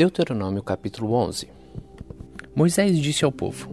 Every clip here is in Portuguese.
Deuteronômio capítulo 11 Moisés disse ao povo: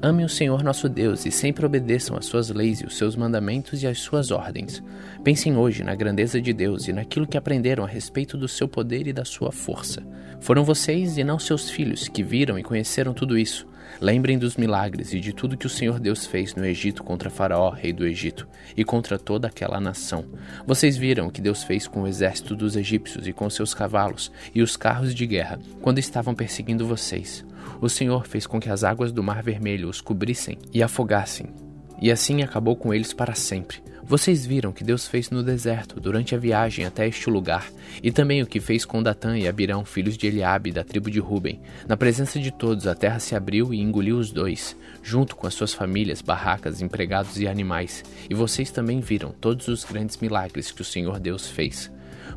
Ame o Senhor nosso Deus e sempre obedeçam às suas leis e os seus mandamentos e às suas ordens. Pensem hoje na grandeza de Deus e naquilo que aprenderam a respeito do seu poder e da sua força. Foram vocês e não seus filhos que viram e conheceram tudo isso. Lembrem dos milagres e de tudo que o Senhor Deus fez no Egito contra Faraó, rei do Egito, e contra toda aquela nação. Vocês viram o que Deus fez com o exército dos egípcios e com seus cavalos e os carros de guerra, quando estavam perseguindo vocês. O Senhor fez com que as águas do Mar Vermelho os cobrissem e afogassem, e assim acabou com eles para sempre. Vocês viram o que Deus fez no deserto durante a viagem até este lugar, e também o que fez com Datã e Abirão, filhos de Eliabe, da tribo de Ruben. Na presença de todos, a terra se abriu e engoliu os dois, junto com as suas famílias, barracas, empregados e animais. E vocês também viram todos os grandes milagres que o Senhor Deus fez.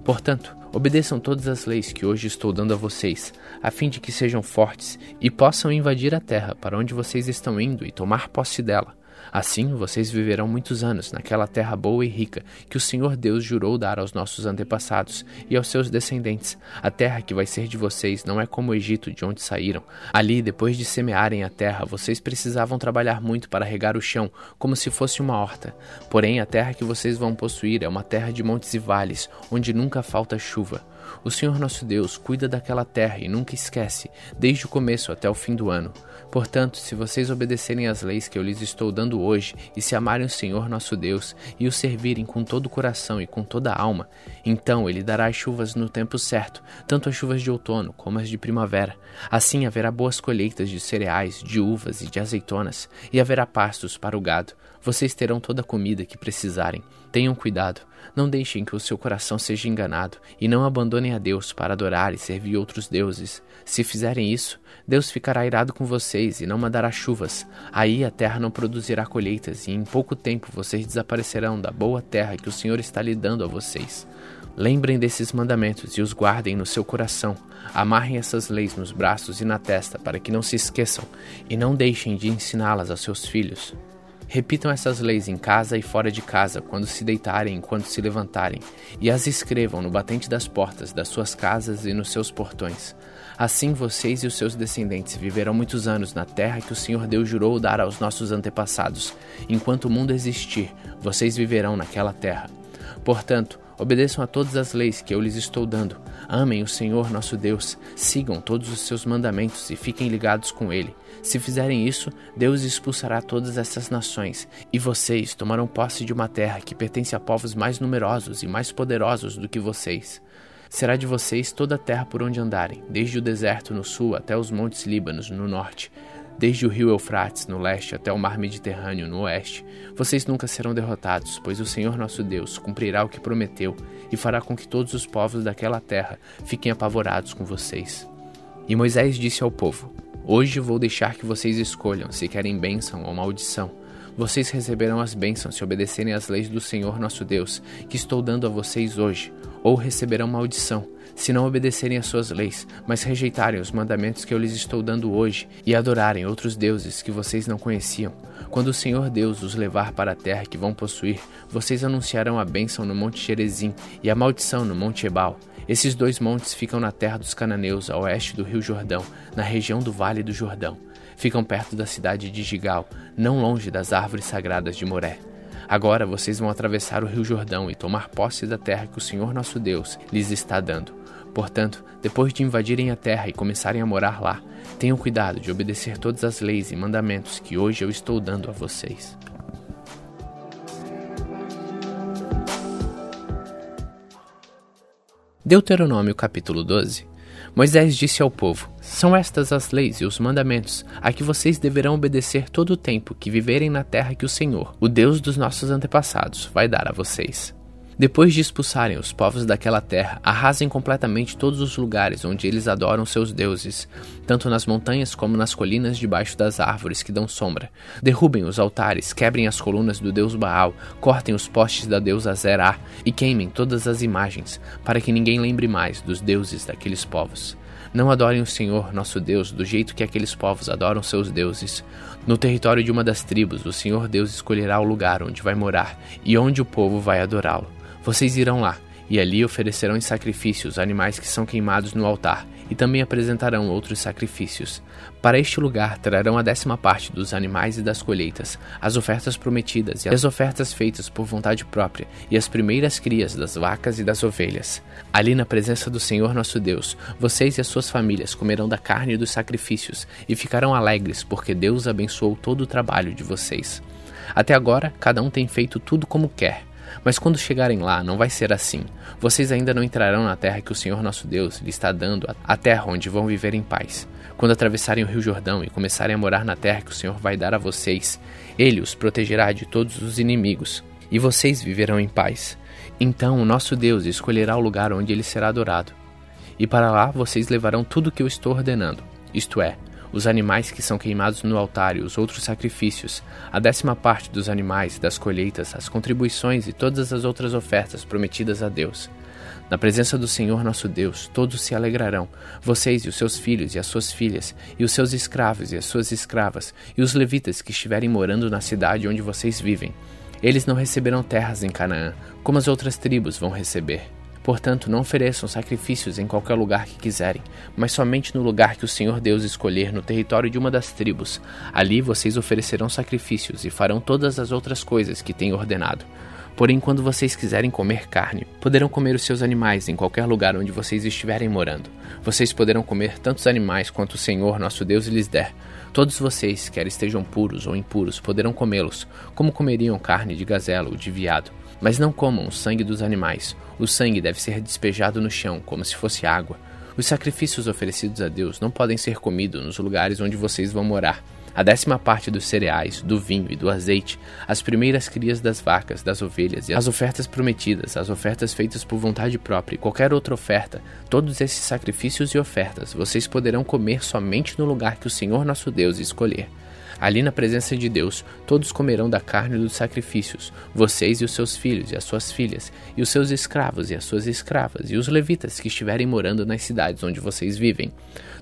Portanto, obedeçam todas as leis que hoje estou dando a vocês, a fim de que sejam fortes e possam invadir a terra para onde vocês estão indo e tomar posse dela. Assim vocês viverão muitos anos naquela terra boa e rica que o Senhor Deus jurou dar aos nossos antepassados e aos seus descendentes. A terra que vai ser de vocês não é como o Egito, de onde saíram. Ali, depois de semearem a terra, vocês precisavam trabalhar muito para regar o chão, como se fosse uma horta. Porém, a terra que vocês vão possuir é uma terra de montes e vales, onde nunca falta chuva. O Senhor nosso Deus cuida daquela terra e nunca esquece, desde o começo até o fim do ano. Portanto, se vocês obedecerem às leis que eu lhes estou dando hoje, e se amarem o Senhor nosso Deus, e o servirem com todo o coração e com toda a alma, então ele dará as chuvas no tempo certo, tanto as chuvas de outono como as de primavera. Assim haverá boas colheitas de cereais, de uvas e de azeitonas, e haverá pastos para o gado. Vocês terão toda a comida que precisarem. Tenham cuidado, não deixem que o seu coração seja enganado, e não abandonem a Deus para adorar e servir outros deuses. Se fizerem isso, Deus ficará irado com vocês e não mandará chuvas. Aí a terra não produzirá colheitas, e em pouco tempo vocês desaparecerão da boa terra que o Senhor está lhe dando a vocês. Lembrem desses mandamentos e os guardem no seu coração. Amarrem essas leis nos braços e na testa para que não se esqueçam, e não deixem de ensiná-las aos seus filhos. Repitam essas leis em casa e fora de casa, quando se deitarem e quando se levantarem, e as escrevam no batente das portas das suas casas e nos seus portões. Assim vocês e os seus descendentes viverão muitos anos na terra que o Senhor Deus jurou dar aos nossos antepassados. Enquanto o mundo existir, vocês viverão naquela terra. Portanto, Obedeçam a todas as leis que eu lhes estou dando. Amem o Senhor nosso Deus. Sigam todos os seus mandamentos e fiquem ligados com Ele. Se fizerem isso, Deus expulsará todas essas nações, e vocês tomarão posse de uma terra que pertence a povos mais numerosos e mais poderosos do que vocês. Será de vocês toda a terra por onde andarem, desde o deserto no sul até os montes Líbanos no norte desde o rio Eufrates no leste até o mar Mediterrâneo no oeste. Vocês nunca serão derrotados, pois o Senhor nosso Deus cumprirá o que prometeu e fará com que todos os povos daquela terra fiquem apavorados com vocês. E Moisés disse ao povo: Hoje vou deixar que vocês escolham se querem bênção ou maldição. Vocês receberão as bênçãos se obedecerem às leis do Senhor nosso Deus, que estou dando a vocês hoje, ou receberão maldição se não obedecerem às suas leis, mas rejeitarem os mandamentos que eu lhes estou dando hoje e adorarem outros deuses que vocês não conheciam. Quando o Senhor Deus os levar para a terra que vão possuir, vocês anunciarão a bênção no Monte Gerezim e a maldição no Monte Ebal. Esses dois montes ficam na terra dos cananeus, a oeste do rio Jordão, na região do Vale do Jordão. Ficam perto da cidade de Gigal, não longe das árvores sagradas de Moré. Agora vocês vão atravessar o rio Jordão e tomar posse da terra que o Senhor nosso Deus lhes está dando. Portanto, depois de invadirem a terra e começarem a morar lá, tenham cuidado de obedecer todas as leis e mandamentos que hoje eu estou dando a vocês. Deuteronômio capítulo 12 Moisés disse ao povo: São estas as leis e os mandamentos a que vocês deverão obedecer todo o tempo que viverem na terra que o Senhor, o Deus dos nossos antepassados, vai dar a vocês. Depois de expulsarem os povos daquela terra, arrasem completamente todos os lugares onde eles adoram seus deuses, tanto nas montanhas como nas colinas debaixo das árvores que dão sombra. Derrubem os altares, quebrem as colunas do deus Baal, cortem os postes da deusa Zerá e queimem todas as imagens, para que ninguém lembre mais dos deuses daqueles povos. Não adorem o Senhor, nosso Deus, do jeito que aqueles povos adoram seus deuses. No território de uma das tribos, o Senhor Deus escolherá o lugar onde vai morar e onde o povo vai adorá-lo. Vocês irão lá E ali oferecerão em sacrifício os animais que são queimados no altar, e também apresentarão outros sacrifícios. Para este lugar trarão a décima parte dos animais e das colheitas, as ofertas prometidas e as ofertas feitas por vontade própria, e as primeiras crias das vacas e das ovelhas. Ali na presença do Senhor nosso Deus, vocês e as suas famílias comerão da carne dos sacrifícios e ficarão alegres, porque Deus abençoou todo o trabalho de vocês. Até agora, cada um tem feito tudo como quer. Mas quando chegarem lá, não vai ser assim. Vocês ainda não entrarão na terra que o Senhor nosso Deus lhe está dando, a terra onde vão viver em paz. Quando atravessarem o Rio Jordão e começarem a morar na terra que o Senhor vai dar a vocês, ele os protegerá de todos os inimigos, e vocês viverão em paz. Então o nosso Deus escolherá o lugar onde ele será adorado. E para lá vocês levarão tudo o que eu estou ordenando, isto é, os animais que são queimados no altar e os outros sacrifícios, a décima parte dos animais, das colheitas, as contribuições e todas as outras ofertas prometidas a Deus. Na presença do Senhor nosso Deus, todos se alegrarão, vocês e os seus filhos e as suas filhas, e os seus escravos e as suas escravas, e os levitas que estiverem morando na cidade onde vocês vivem. Eles não receberão terras em Canaã, como as outras tribos vão receber. Portanto, não ofereçam sacrifícios em qualquer lugar que quiserem, mas somente no lugar que o Senhor Deus escolher no território de uma das tribos. Ali vocês oferecerão sacrifícios e farão todas as outras coisas que tenho ordenado. Porém, quando vocês quiserem comer carne, poderão comer os seus animais em qualquer lugar onde vocês estiverem morando. Vocês poderão comer tantos animais quanto o Senhor nosso Deus lhes der. Todos vocês, quer estejam puros ou impuros, poderão comê-los, como comeriam carne de gazela ou de viado. Mas não comam o sangue dos animais. O sangue deve ser despejado no chão, como se fosse água. Os sacrifícios oferecidos a Deus não podem ser comidos nos lugares onde vocês vão morar. A décima parte dos cereais, do vinho e do azeite, as primeiras crias das vacas, das ovelhas e as ofertas prometidas, as ofertas feitas por vontade própria e qualquer outra oferta, todos esses sacrifícios e ofertas vocês poderão comer somente no lugar que o Senhor nosso Deus escolher. Ali na presença de Deus, todos comerão da carne dos sacrifícios, vocês e os seus filhos e as suas filhas, e os seus escravos e as suas escravas, e os levitas que estiverem morando nas cidades onde vocês vivem.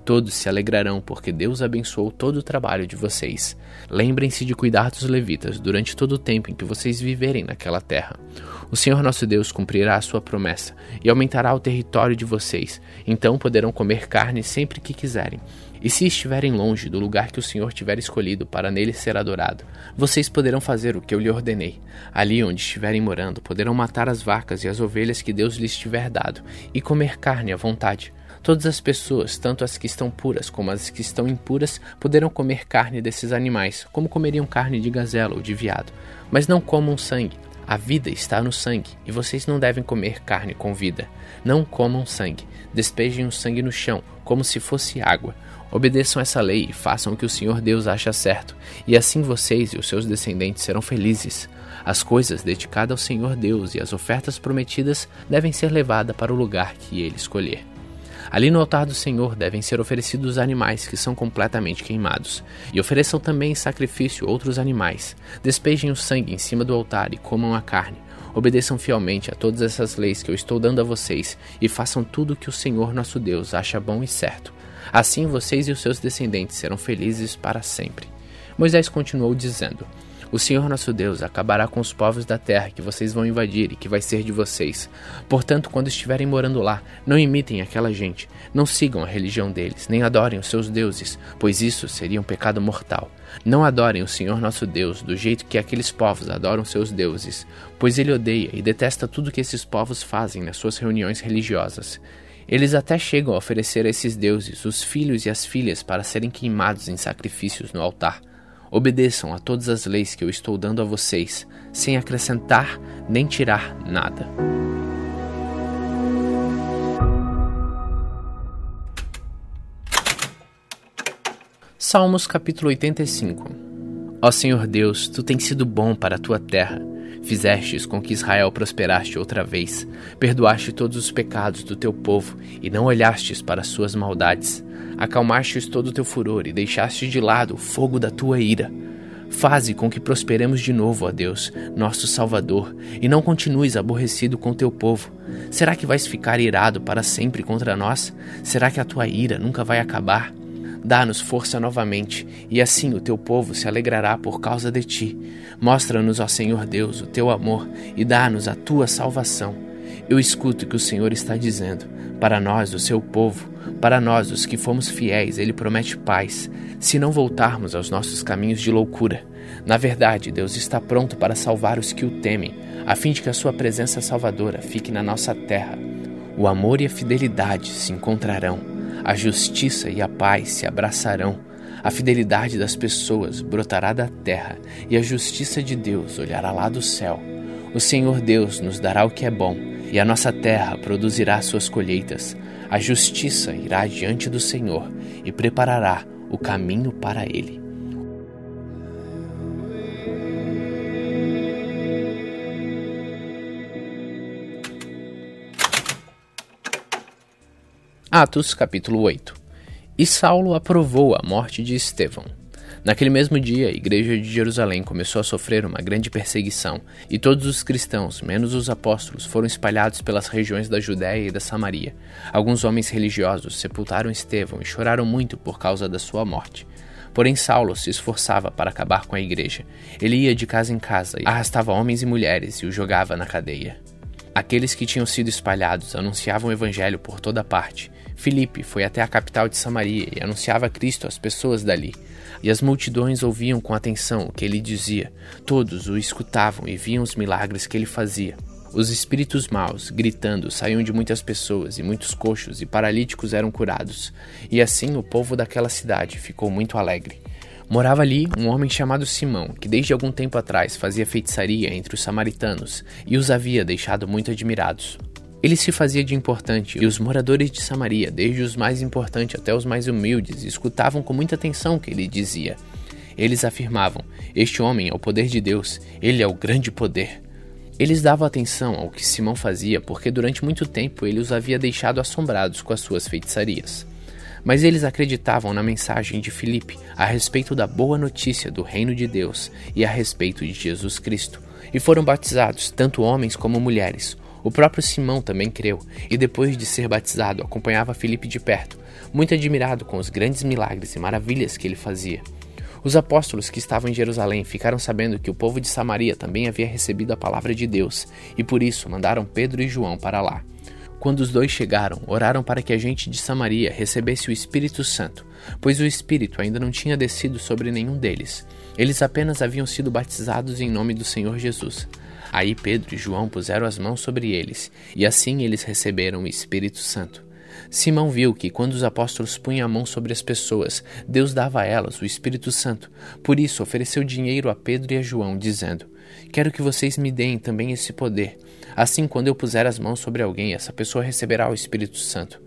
Todos se alegrarão, porque Deus abençoou todo o trabalho de vocês. Lembrem-se de cuidar dos levitas durante todo o tempo em que vocês viverem naquela terra. O Senhor nosso Deus cumprirá a sua promessa e aumentará o território de vocês. Então poderão comer carne sempre que quiserem e se estiverem longe do lugar que o Senhor tiver escolhido para nele ser adorado, vocês poderão fazer o que eu lhe ordenei. Ali onde estiverem morando, poderão matar as vacas e as ovelhas que Deus lhes tiver dado, e comer carne à vontade. Todas as pessoas, tanto as que estão puras como as que estão impuras, poderão comer carne desses animais, como comeriam carne de gazela ou de veado. Mas não comam sangue. A vida está no sangue, e vocês não devem comer carne com vida. Não comam sangue. Despejem o sangue no chão, como se fosse água. Obedeçam essa lei e façam o que o Senhor Deus acha certo, e assim vocês e os seus descendentes serão felizes. As coisas dedicadas ao Senhor Deus e as ofertas prometidas devem ser levadas para o lugar que ele escolher. Ali no altar do Senhor devem ser oferecidos animais que são completamente queimados, e ofereçam também em sacrifício outros animais. Despejem o sangue em cima do altar e comam a carne. Obedeçam fielmente a todas essas leis que eu estou dando a vocês e façam tudo o que o Senhor nosso Deus acha bom e certo. Assim vocês e os seus descendentes serão felizes para sempre. Moisés continuou dizendo: O Senhor nosso Deus acabará com os povos da terra que vocês vão invadir e que vai ser de vocês. Portanto, quando estiverem morando lá, não imitem aquela gente, não sigam a religião deles, nem adorem os seus deuses, pois isso seria um pecado mortal. Não adorem o Senhor nosso Deus do jeito que aqueles povos adoram seus deuses, pois ele odeia e detesta tudo que esses povos fazem nas suas reuniões religiosas. Eles até chegam a oferecer a esses deuses os filhos e as filhas para serem queimados em sacrifícios no altar. Obedeçam a todas as leis que eu estou dando a vocês, sem acrescentar nem tirar nada. Salmos capítulo 85 Ó Senhor Deus, tu tens sido bom para a tua terra Fizestes com que Israel prosperaste outra vez, perdoaste todos os pecados do teu povo e não olhastes para as suas maldades. Acalmastes todo o teu furor e deixaste de lado o fogo da tua ira. Faze com que prosperemos de novo, ó Deus, nosso Salvador, e não continues aborrecido com teu povo. Será que vais ficar irado para sempre contra nós? Será que a tua ira nunca vai acabar? Dá-nos força novamente, e assim o teu povo se alegrará por causa de ti. Mostra-nos, ó Senhor Deus, o teu amor e dá-nos a tua salvação. Eu escuto o que o Senhor está dizendo. Para nós, o seu povo, para nós, os que fomos fiéis, ele promete paz, se não voltarmos aos nossos caminhos de loucura. Na verdade, Deus está pronto para salvar os que o temem, a fim de que a sua presença salvadora fique na nossa terra. O amor e a fidelidade se encontrarão, a justiça e a paz se abraçarão. A fidelidade das pessoas brotará da terra, e a justiça de Deus olhará lá do céu. O Senhor Deus nos dará o que é bom, e a nossa terra produzirá suas colheitas. A justiça irá diante do Senhor e preparará o caminho para ele. Atos capítulo 8 E Saulo aprovou a morte de Estevão. Naquele mesmo dia, a igreja de Jerusalém começou a sofrer uma grande perseguição, e todos os cristãos, menos os apóstolos, foram espalhados pelas regiões da Judéia e da Samaria. Alguns homens religiosos sepultaram Estevão e choraram muito por causa da sua morte. Porém, Saulo se esforçava para acabar com a igreja. Ele ia de casa em casa, arrastava homens e mulheres e os jogava na cadeia. Aqueles que tinham sido espalhados anunciavam o evangelho por toda parte. Filipe foi até a capital de Samaria e anunciava Cristo às pessoas dali. E as multidões ouviam com atenção o que ele dizia. Todos o escutavam e viam os milagres que ele fazia. Os espíritos maus, gritando, saíam de muitas pessoas, e muitos coxos e paralíticos eram curados. E assim o povo daquela cidade ficou muito alegre. Morava ali um homem chamado Simão, que desde algum tempo atrás fazia feitiçaria entre os samaritanos e os havia deixado muito admirados. Ele se fazia de importante, e os moradores de Samaria, desde os mais importantes até os mais humildes, escutavam com muita atenção o que ele dizia. Eles afirmavam: Este homem é o poder de Deus, ele é o grande poder. Eles davam atenção ao que Simão fazia porque durante muito tempo ele os havia deixado assombrados com as suas feitiçarias. Mas eles acreditavam na mensagem de Filipe a respeito da boa notícia do reino de Deus e a respeito de Jesus Cristo, e foram batizados, tanto homens como mulheres. O próprio Simão também creu, e depois de ser batizado, acompanhava Filipe de perto, muito admirado com os grandes milagres e maravilhas que ele fazia. Os apóstolos que estavam em Jerusalém ficaram sabendo que o povo de Samaria também havia recebido a palavra de Deus, e por isso mandaram Pedro e João para lá. Quando os dois chegaram, oraram para que a gente de Samaria recebesse o Espírito Santo, pois o Espírito ainda não tinha descido sobre nenhum deles. Eles apenas haviam sido batizados em nome do Senhor Jesus. Aí Pedro e João puseram as mãos sobre eles, e assim eles receberam o Espírito Santo. Simão viu que, quando os apóstolos punham a mão sobre as pessoas, Deus dava a elas o Espírito Santo. Por isso, ofereceu dinheiro a Pedro e a João, dizendo: Quero que vocês me deem também esse poder. Assim, quando eu puser as mãos sobre alguém, essa pessoa receberá o Espírito Santo.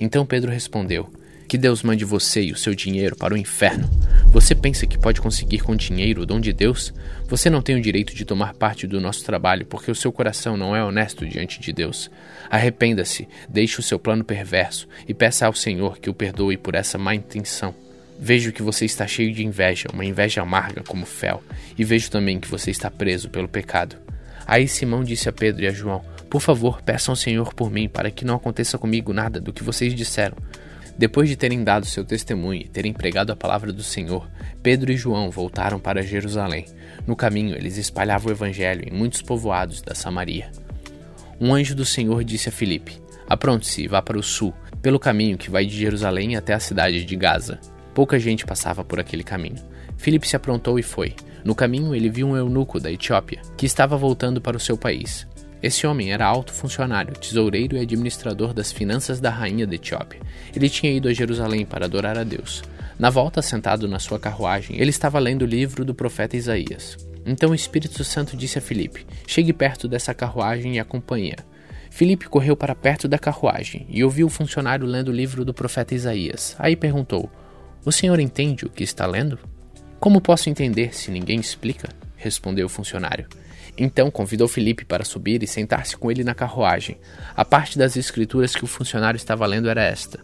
Então Pedro respondeu: Que Deus mande você e o seu dinheiro para o inferno. Você pensa que pode conseguir com dinheiro o dom de Deus? Você não tem o direito de tomar parte do nosso trabalho porque o seu coração não é honesto diante de Deus. Arrependa-se, deixe o seu plano perverso e peça ao Senhor que o perdoe por essa má intenção. Vejo que você está cheio de inveja, uma inveja amarga como fel, e vejo também que você está preso pelo pecado. Aí Simão disse a Pedro e a João: Por favor, peçam ao Senhor por mim, para que não aconteça comigo nada do que vocês disseram. Depois de terem dado seu testemunho e terem pregado a palavra do Senhor, Pedro e João voltaram para Jerusalém. No caminho, eles espalhavam o evangelho em muitos povoados da Samaria. Um anjo do Senhor disse a Filipe: Apronte-se e vá para o sul, pelo caminho que vai de Jerusalém até a cidade de Gaza. Pouca gente passava por aquele caminho. Filipe se aprontou e foi. No caminho, ele viu um eunuco da Etiópia, que estava voltando para o seu país. Esse homem era alto funcionário, tesoureiro e administrador das finanças da rainha da Etiópia. Ele tinha ido a Jerusalém para adorar a Deus. Na volta, sentado na sua carruagem, ele estava lendo o livro do profeta Isaías. Então o Espírito Santo disse a Filipe: Chegue perto dessa carruagem e acompanhe-a. Filipe correu para perto da carruagem e ouviu o funcionário lendo o livro do profeta Isaías. Aí perguntou: O senhor entende o que está lendo? Como posso entender se ninguém explica? Respondeu o funcionário. Então convidou Felipe para subir e sentar-se com ele na carruagem. A parte das escrituras que o funcionário estava lendo era esta: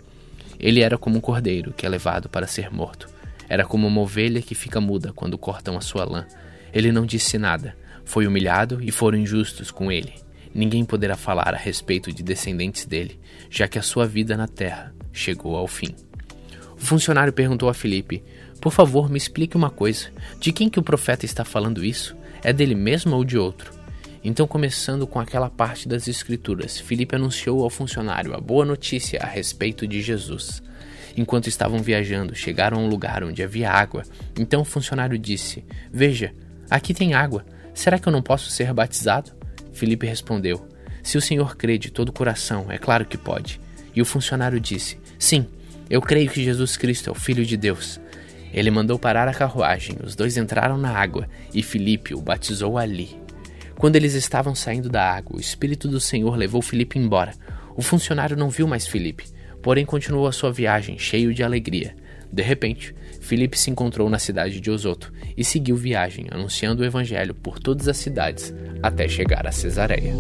Ele era como um cordeiro que é levado para ser morto. Era como uma ovelha que fica muda quando cortam a sua lã. Ele não disse nada. Foi humilhado e foram injustos com ele. Ninguém poderá falar a respeito de descendentes dele, já que a sua vida na terra chegou ao fim. O funcionário perguntou a Felipe: por favor, me explique uma coisa. De quem que o profeta está falando isso? É dele mesmo ou de outro? Então, começando com aquela parte das Escrituras, Filipe anunciou ao funcionário a boa notícia a respeito de Jesus. Enquanto estavam viajando, chegaram a um lugar onde havia água. Então o funcionário disse: Veja, aqui tem água. Será que eu não posso ser batizado? Filipe respondeu: Se o senhor crê de todo o coração, é claro que pode. E o funcionário disse: Sim, eu creio que Jesus Cristo é o Filho de Deus. Ele mandou parar a carruagem, os dois entraram na água e Filipe o batizou ali. Quando eles estavam saindo da água, o Espírito do Senhor levou Filipe embora. O funcionário não viu mais Filipe, porém continuou a sua viagem cheio de alegria. De repente, Filipe se encontrou na cidade de Osoto e seguiu viagem, anunciando o evangelho por todas as cidades até chegar a Cesareia.